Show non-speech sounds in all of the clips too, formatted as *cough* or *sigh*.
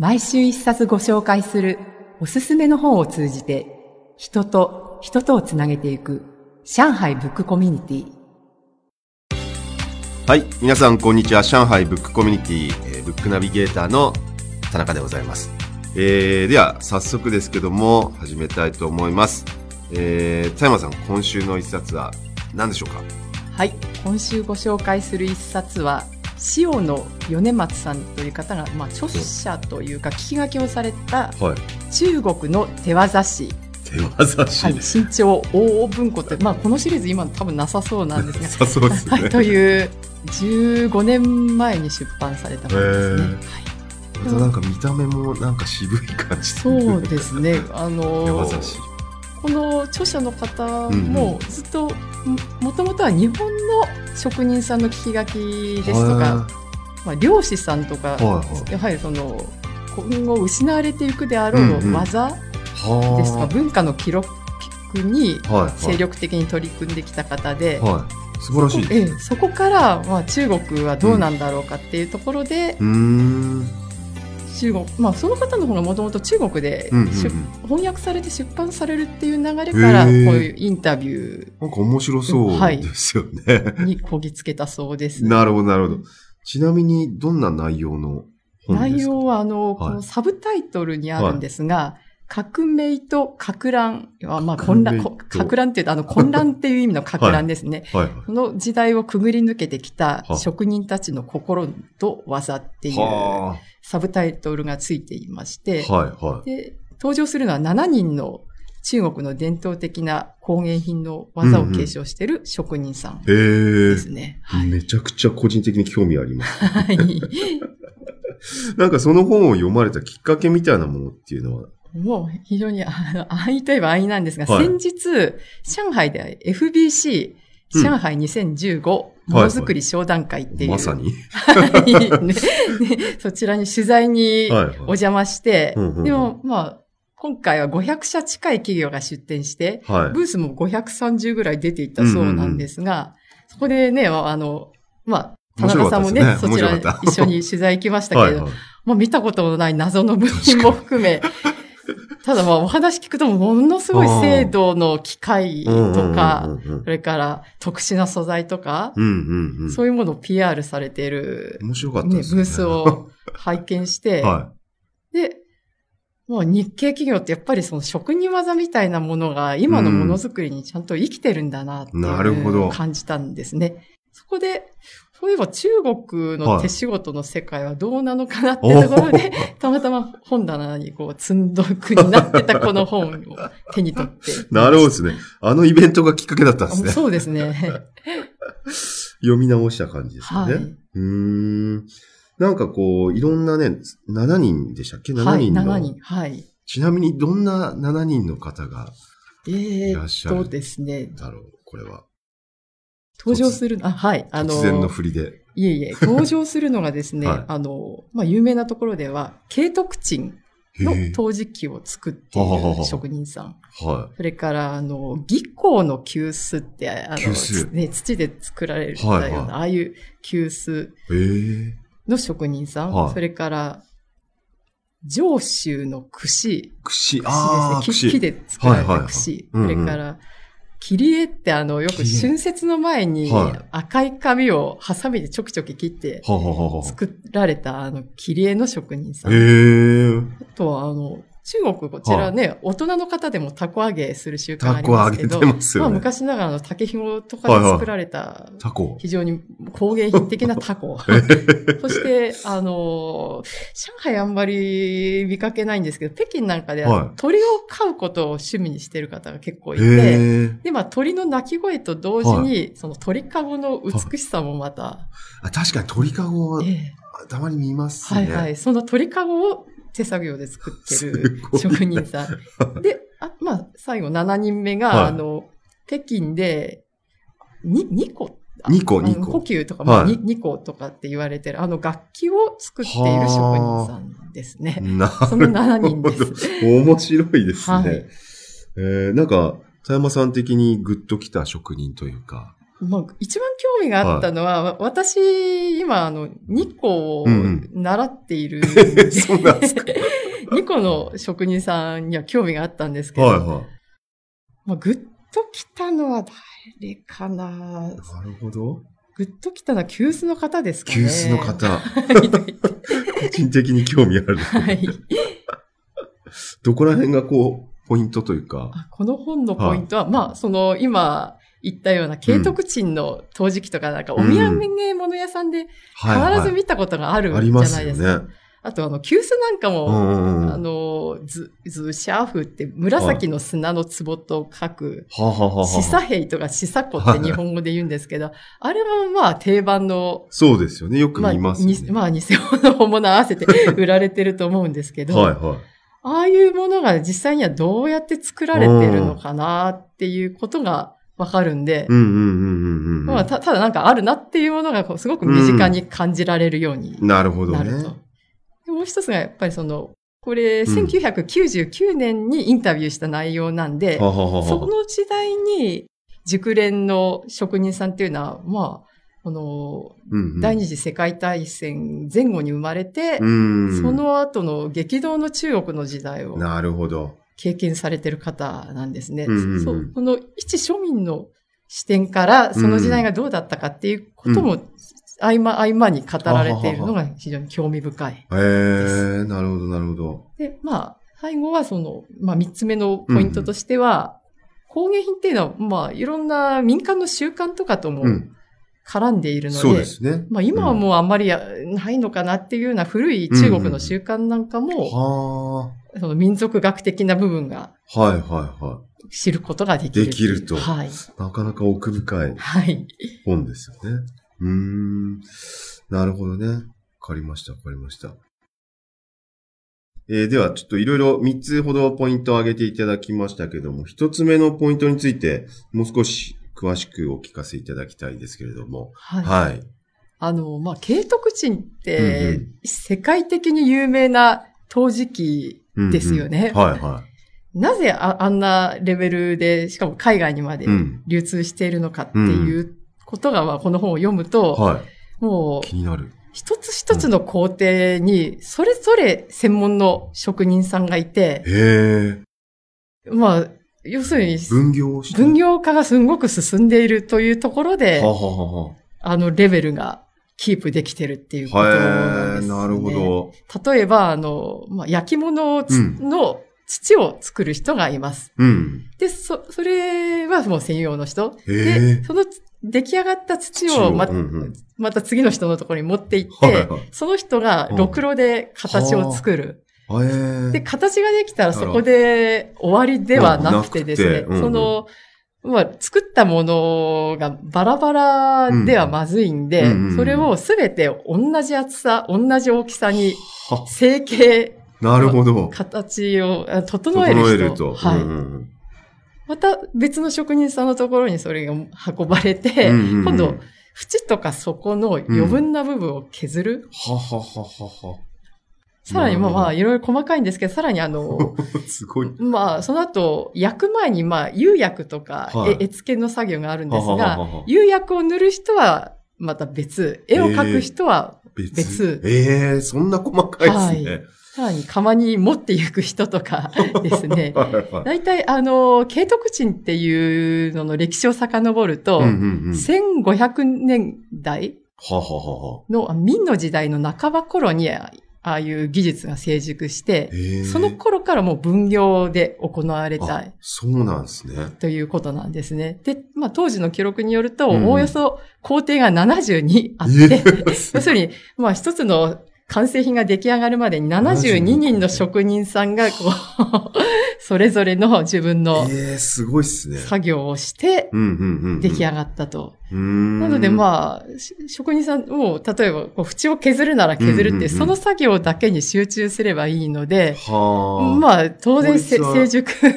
毎週一冊ご紹介するおすすめの本を通じて人と人とをつなげていく上海ブックコミュニティはい、皆さんこんにちは。上海ブックコミュニティ、えーブックナビゲーターの田中でございます。えー、では、早速ですけども、始めたいと思います。えー、田山さん、今週の一冊は何でしょうか？はい今週ご紹介する一冊は塩野米松さんという方が、まあ、著者というか聞き書きをされたはい。中国の手技師、手技師はい、です。新潮大文庫って、まあ、このシリーズ今多分なさそうなんですがさそうですね。はい、という15年前に出版されたものですね。はいまたなんか見た目もなんか渋い感じそうですね。あ手の技師。この著者の方もずっとももともとは日本の職人さんの聞き書きですとか、まあ、漁師さんとか、やはりその今後失われていくであろう技はですとか、文化の記録に。精力的に取り組んできた方で、はい。素晴らしいです。ええ、そこから、まあ、中国はどうなんだろうかっていうところで、うーん。中国、まあ、その方の方がもともと中国でうんうんうん出翻訳されて出版されるっていう流れから、こういうインタビュなんか面白そうですよね。ーにこぎつけたそうです。なるほど、なるほど。ちなみに、どんな内容の内容は、あの、はいこのサブタイトルにあるんですが、革命と革乱は、まあ、混乱、革乱っていうと、あの、混乱っていう意味の革乱ですね。*laughs* はい。この時代をくぐり抜けてきたは職人たちの心と技っていうはサブタイトルがついていまして、あ。はい、はい。で、登場するのは7人の中国の伝統的な工芸品の技を継承している職人さんで。すね。はい。めちゃくちゃ個人的に興味あります。はい。*laughs* なんかその本を読まれたきっかけみたいなものっていうのは、もう非常に、あの、安易といえば安易なんですが、はい先日、上海で FBC、うん上海2015ものづくり商談会っていう、まさに。*laughs* はい。ね。ね。そちらに取材にお邪魔して、でも、まあ、今回は500社近い企業が出展して、はい。ブースも530ぐらい出ていったそうなんですが、そこでね、あの、まあ、田中さんもね、ね。そちら一緒に取材行きましたけれど、*laughs* はいはい。まあ見たことのない謎の部品も含め、*laughs* ただまあお話聞くとものすごい精度の機械とか、それから特殊な素材とか、うんうんうん。そういうものを PR されている、面白かったね、ですね。ブースを拝見して、*laughs* はで、もう日系企業ってやっぱりその職人技みたいなものが今のものづくりにちゃんと生きてるんだなって感じたんですね。そこで、そういえば中国の手仕事の世界はどうなのかなっていうところで、*laughs* たまたま本棚にこう積んどくになってたこの本を手に取って。い。*laughs* なるほどですね。あのイベントがきっかけだったんですね。そうですね。*laughs* 読み直した感じですよね。はい。うーん。なんかこう、いろんなね、7人でしたっけ ?7 はい、人の、7人。はい。ちなみにどんな7人の方がえーいらっしゃる？っとですね、だろうこれは。登場する、あ、はい、あの、突然の振りで。いえいえ、登場するのがですね、*laughs* はいあの、まあ、有名なところでは、慶徳鎮の陶磁器を作っている職人さん。はそれから、あの、技工の急須って、あの、ね、土で作られたような、はいはいああいう急須。の職人さん。はいそれから、上州の串。串、串ああ、ですね。木木で作られた串。それから、切り絵ってあの、よく春節の前にはい赤い紙をハサミでちょきちょき切って。作られたあの、切り絵の職人さん。へえ。あとはあの、中国こちらね、大人の方でもタコ揚げする習慣ありますけど、てますまあ。昔ながらの竹紐とかで作られたタコ。非常に工芸品的なタコ。*laughs* そして、あの、上海あんまり見かけないんですけど、北京なんかでははい鳥を飼うことを趣味にしてる方が結構いへて、え。で、まあ鳥の鳴き声と同時に、その鳥かごの美しさもまた、あ確かに鳥かごはええたまに見ますね。はいはい。その鳥かごを手作業で作ってする職人さん。*laughs* で、あまあ、最後7人目が、はいあの、北京で、に、2個？二個二個呼吸とか、まあはいに2個とかって言われてる、あの楽器を作っている職人さんですね。なその7人です。ど。面白いですね。はいえーなんか、田山さん的にグッときた職人というか、まあ、一番興味があったのは、私、今、あの、2個を習っているんで、*laughs* そうなんですか *laughs* 2個の職人さんには興味があったんですけど、はいはい。まあ、ぐっと来たのは誰かななるほど。ぐっと来たのは急須の方ですかね。急須の方。は *laughs* い個人的に興味ある。はい。どこら辺がこう、ポイントというか。あこの本のポイントは、まあ、その、今言ったような慶徳鎮の陶磁器とか、なんか、お土産物屋さんで必ず見たことがあるじゃないですか。ね。あと、あの、急須なんかも、うん。あの、ず、ずシャーフって紫の砂の壺と書く、シサヘイとかシサコって日本語で言うんですけど、あれはまあ定番の、そうですよね。よくまあ、見ますよね。にまあ偽物、本物合わせて *laughs* 売られてると思うんですけど、はいはい。ああいうものが実際にはどうやって作られてるのかなっていうことがわかるんで、たただなんかあるなっていうものがこうすごく身近に感じられるようになるほどね。なると。でもう一つがやっぱりその、これ、うん1999年にインタビューした内容なんで、はあはあはあその時代に熟練の職人さんっていうのは、まあ、この、うんうん第二次世界大戦前後に生まれて、うん。その後の激動の中国の時代をなるほど。経験されてる方なんですね。うんうんうんそうこの一庶民の視点からその時代がどうだったかっていうことも、合間合間に語られているのが非常に興味深い。へえ、なるほどなるほど。で、まあ、最後はその、まあ三つ目のポイントとしては、工芸品っていうのは、まあいろんな民間の習慣とかともうん。絡んでいるので、そうですね。まあ今はもうあんまりやないのかなっていうような古い中国の習慣なんかも、はその民族学的な部分があ。はいはいは知ることができる。できるとはい。い。なかなか奥深いはい。本ですよね。うーん。なるほどね。わかりました、わかりました。えーでは、ちょっといろいろ3つほどポイントを挙げていただきましたけども、1つ目のポイントについて、もう少し詳しくお聞かせいただきたいですけれども。はい。はい。あの、まあ、慶徳鎮っうんてう、世界的に有名な陶磁器ですよね。うんうんはいはなぜああんなレベルで、しかも海外にまでい。うん。流通しているのかっていうことが、まあこの本を読むと、はい。もう、気になる。一つ一つの工程に、それぞれ専門の職人さんがいて、へえ。まあ、要するに、分業分業化がすごく進んでいるというところでは、ははは。あのレベルがキープできてるっていうことなんです、ね。なるほ。ど。例えば、あの、まあ、焼き物の土を作る人がいます。うん。で、そ、それはもう専用の人。へで、え。その出来上がった土をま、うんうんまた次の人のところに持って行って、はいはいその人がろくろで形を作る。で、形ができたらそこで終わりではなくてですね、うんうんうんその、まあ、作ったものがバラバラではまずいんで、うんうんうんそれをすべて同じ厚さ、同じ大きさには、成形、なるほど。形をあ整える人。整えると。はい。うんうんまた別の職人さんのところにそれが運ばれて、うんうんうん今度、縁とか底の余分な部分を削る。ははははは。さらに、まあまあ、いろいろ細かいんですけど、さらにあの、*laughs* すごい。まあ、その後、焼く前に、まあ、釉薬とか、はいえ絵付けの作業があるんですはははが、は釉薬を塗る人はまた別、絵を描く人は別。別ええそんな細かいですね。さらに窯に持っていく人とか *laughs* ですね。*laughs* はいはい。大体、あの、慶徳鎮っていうのの歴史を遡ると、うんうんうん。1500年代はははは。の明の時代の半ば頃に、ああいう技術が成熟して。その頃からもう分業で行われたあそうなんですね。ということなんですね。で、まあ当時の記録によると、うんおおよそ工程が72あって、ええ要するに、まあ一つの完成品が出来上がるまでに72人の職人さんが、こう、*laughs* それぞれの自分のええすごいっすね。作業をして。出来上がったと。なのでまあ、し職人さんも、例えば、こう縁を削るなら削るって、その作業だけに集中すればいいので、はあ。まあ、当然成熟う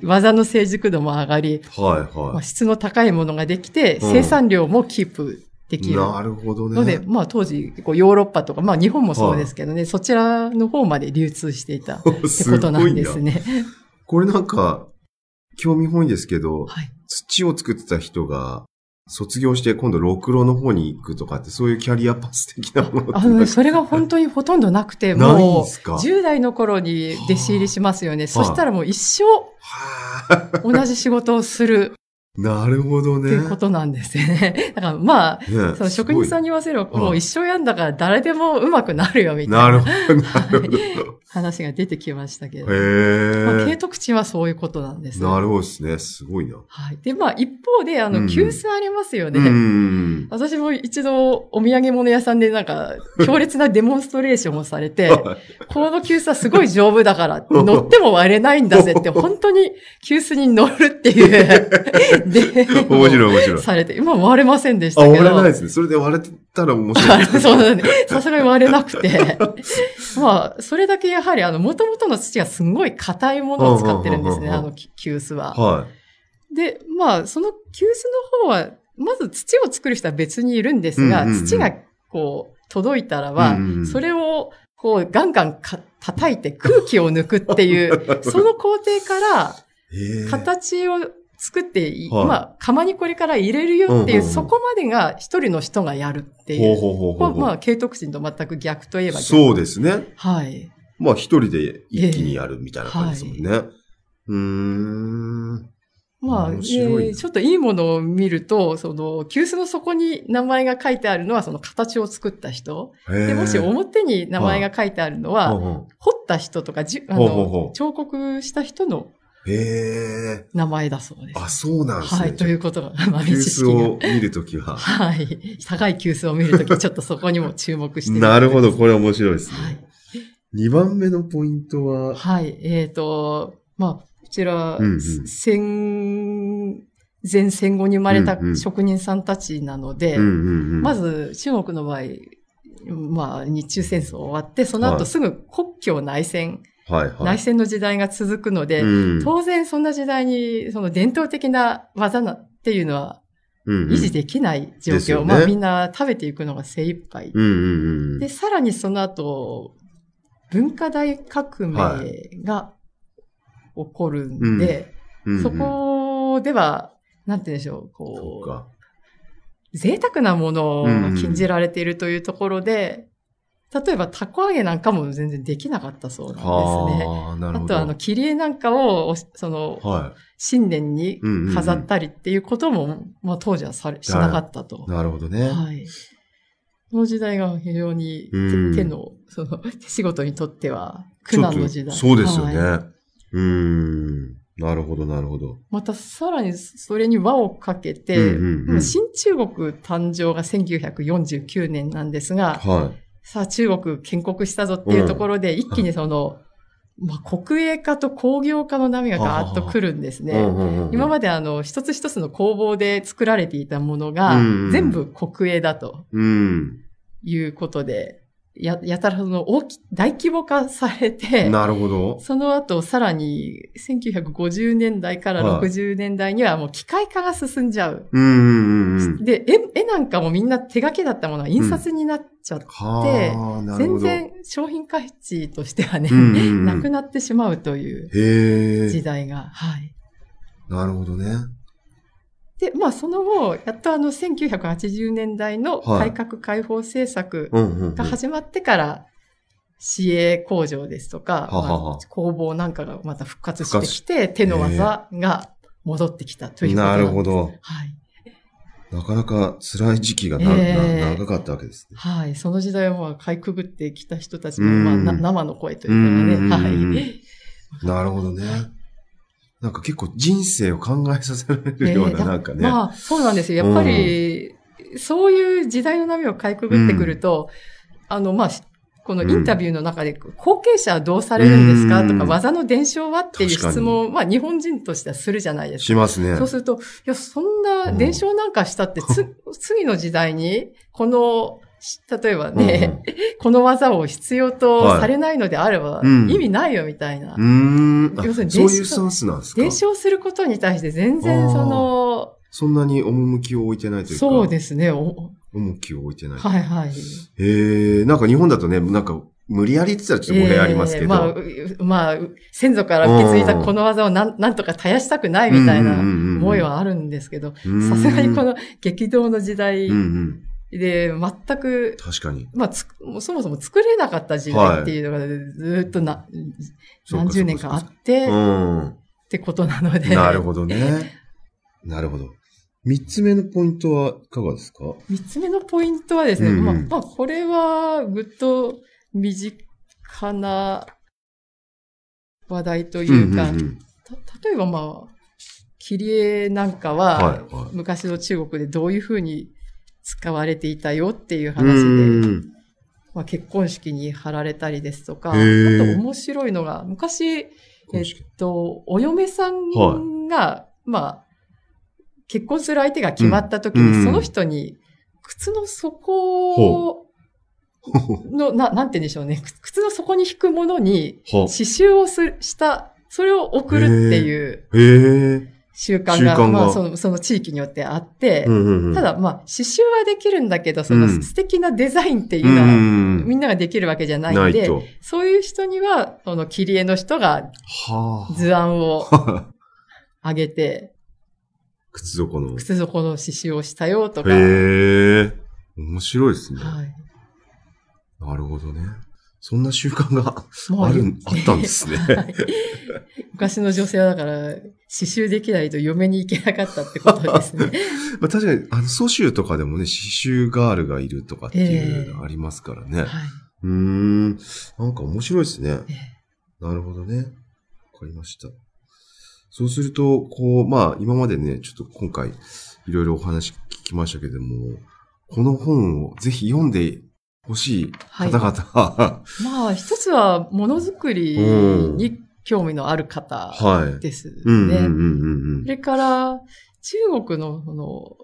*laughs* 技の成熟度も上がり、はいまあ、は質の高いものができて、うん生産量もキープできい。る。なるほどね。ので、まあ当時、こうヨーロッパとか、まあ日本もそうですけどね、そちらの方まで流通していたってすことなんです。ね。*laughs* *laughs* これなんか、興味本位ですけど、はい。土を作ってた人が、卒業して今度、ろくろの方に行くとかって、そういうキャリアパス的なものってあの、それが本当にほとんどなくて、*laughs* もう、すか？10代の頃に弟子入りしますよね。そしたらもう一生はあ、同じ仕事をするなるほどね。っていうことなんですよね。*laughs* だからまあ、ねその職人さんに言わせれば、もう一生やんだから誰でも上手くなるよみたいななるほど、なるほど。*laughs* 話が出てきましたけど。まあ、へえ。慶徳地はそういうことなんです。なるほどですね。すごいな。はい。で、まあ一方で、あの、うん急須ありますよね。うん。私も一度お土産物屋さんでなんか強烈なデモンストレーションをされて、*laughs* この急須はすごい丈夫だから、乗っても割れないんだぜって、本当に急須に乗るっていう、で、*laughs* 面白い面白い。されて、今割れませんでしあ、たけど。割れないですね。それで割れてたら面白い。そうなんで、さすがに割れなくて。*laughs* まあ、それだけやはり、あの、元々の土がすんごい硬いものを使ってるんですね、あの、急須は。はで、まあ、その急須の方は、まず土を作る人は別にいるんですが、土がこう、届いたらば、うんうんうんそれを、こう、ガンガンか叩いて空気を抜くっていう、*laughs* その工程から。形を作ってい、はいまあ、釜にこれから入れるよっていう、うんうんうんそこまでが一人の人がやるっていう。ほうほうほうほうほう。これまあ、慶徳人と全く逆といえば逆。そうですね。はい。まあ一人で一気にやるみたいな感じですもんね。うーん。まあ、面白いえーちょっといいものを見ると、その、急須の底に名前が書いてあるのは、その形を作った人。で、もし表に名前が書いてあるのは、ほうほ彫った人とか、じあの彫刻した人のうへえ。名前だそうです。あ、そうなんですね。はい、ということが、豆急知識須が。を見るときは。はい。高い急須を見るとき、ちょっとそこにも注目して *laughs* なるほど、これ面白いですはい番目のポイントは、はい。えっ、と、まあ、こちら、うんうん戦前戦後に生まれた職人さんたちなので、うんうんうん。まず中国の場合、まあ、日中戦争終わって、そのはい後すぐ国境内戦、はいはい。内戦の時代が続くので、うん当然そんな時代に、その伝統的な技なっていうのはうんうん維持できない状況。ですよねまあみんな食べていくのが精一杯。うんうんうん。で、さらにその後、文化大革命が起こるんで、うんうんそこでは、なんて言うんでしょう、こか。う、贅沢なものうんうんが禁じられているというところで、例えば、たこ揚げなんかも全然できなかったそうなんですね。はあ、なるほど。あと、あの、切り絵なんかを、おその、は新年にうんうんうん飾ったりっていうことも、まあ、当時はされしなかったとい。。なるほどね。はい。この時代が非常に手の、その、手仕事にとっては苦難の時代。そうですよね。はいうーん。なるほど、なるほど。またさらにそれに輪をかけて、うんうんうん新中国誕生が1949年なんですが、はさあ中国建国したぞっていうところで、一気にその、まあ、国営化と工業化の波がガーッと来るんですい。ね。今まであの、一つ一つの工房で作られていたものが全部国営だとうん。いうことで、や、やたらその大き、大規模化されて、なるほど。その後、さらに、1950年代からはい60年代にはもう機械化が進んじゃう。うんうんうんうん。で、絵、絵なんかもみんな手書きだったものが印刷になっちゃって、はあ、なるほど。全然商品価値としてはね、うんうんうん *laughs* なくなってしまうという。時代が、はい。なるほどね。で、まあその後、やっとあの1980年代の改革開放政策。が始まってから、市営工場ですとか、はははまあ工房なんかがまた復活してきて、手の技が戻ってきたということななんでするほど。はい。なかなか辛い時期がな、ええな長かったわけですね。はい。その時代をまあ、かいくぐってきた人たちの、うんまあ、な生の声といううんかね、うんはい。なるほどね。なんか結構人生を考えさせられるような、ええなんかね。まあ、そうなんですよ。やっぱり、そういう時代の波をかいくぐってくると、あの、まあ、このインタビューの中で、後継者はどうされるんですか？とか、うん技の伝承はっていう質問を、まあ、日本人としてはするじゃないですか。しますね。そうすると、いや、そんな伝承なんかしたって、つ、*laughs* 次の時代に、この、例えばね、*laughs* この技を必要とされないのであれば、うん意味ないよみたいな。うん。うーん。あ要するにそういうスタンスなんですか？伝承することに対して全然その、そんなに趣を置いてないというか。そうですね。お重きを置いてない。はいはい。へえ、なんか日本だとね、なんか無理やりって言ったらちょっと語弊ありますけど。えーまあう、まあ、先祖から受け継いだこの技をなんなんとか絶やしたくないみたいな思いはあるんですけど、うんさすがにこの激動の時代うんうん。で全く、確かに。まあつそもそも作れなかった時代っていうのがずっとな、そうか何十年かあって、っうん。てことなので。なるほどね。*laughs* なるほど。三つ目のポイントはいかがですか？三つ目のポイントはですね、うんうんまあ、まあ、これはぐっと身近な話題というか、んんんた例えばまあ、切り絵なんかは、はいはい昔の中国でどういうふうに使われていたよっていうう話で、ん。まあ、結婚式に貼られたりですとか、あと面白いのが、昔、えっと、お嫁さんが、まあ、結婚する相手が決まった時に、その人に、靴の底 *laughs* の、な、なんて言うんでしょうね。靴靴の底に引くものに、は。刺繍をすした、それを送るっていうへえ。習慣が、まあ、その、その地域によってあって、うんうんうんた、だ、まあ、刺繍はできるんだけど、そのうん素敵なデザインっていううのは、んみんなができるわけじゃないんで、ないと。そういう人には、その切り絵の人がは図案を *laughs* あ。上げて、靴底の。へ靴底の刺繍をしたよとか、え。面白いですね。はい。なるほどね。そんな習慣がある、あったんですね。*laughs* はい昔の女性はだから、刺繍できないと嫁に行けなかったってことですね。*laughs* まあ確かに、あの、蘇州とかでもね、刺繍ガールがいるとかっていうのありますからね。はい。うーん。なんか面白いですね。えなるほどね。わかりました。そうすると、こう、まあ、今までね、ちょっと今回、いろいろお話聞きましたけども、この本をぜひ読んでほしい方々、は *laughs* まあ、一つはものづくりに興味のある方い。ですね。それから、中国の、この、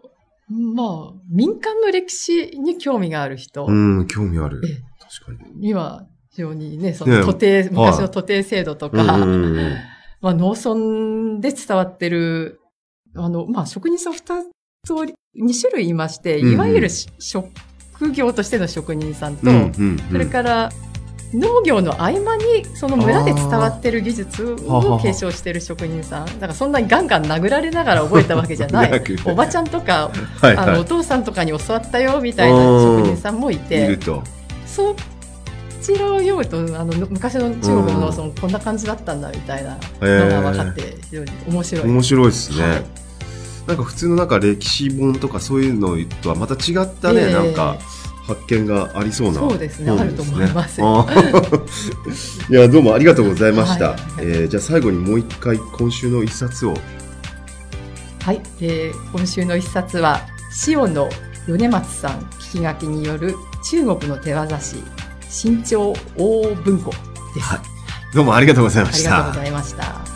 まあ、民間の歴史に興味がある人うん。うん、興味あるええ。確かに。には、非常にね、そねの徒弟、昔の徒弟制度とか、うんうんうんうんまあ、農村で伝わってる、あの、まあ、職人さん二つおり、二種類いまして、いわゆるし職業としての職人さんと、うんうんうんそれから、農業の合間に、その村で伝わってる技術を継承してる職人さん。だからそんなにガンガン殴られながら覚えたわけじゃない。*laughs* おばちゃんとか、はいあの、おは父さんとかに教わったよ、みたいな職人さんもいて、と。そちらを読むと、あの、昔の中国の農村、こんな感じだったんだ、みたいなのが分かって、非常に面白い。面白いですね。はいなんか普通のなんか歴史本とかそういうのとはまた違ったね、ええなんか発見がありそうなそうですね本あると思います *laughs* いや、どうもありがとうございました。はいえーじゃあ最後にもう一回今週の一冊を。はい、えー今週の一冊は塩野米松さん聞き書きによる中国の手技師新潮大文庫です。はいどうもありがとうございましたありがとうご。ざいました。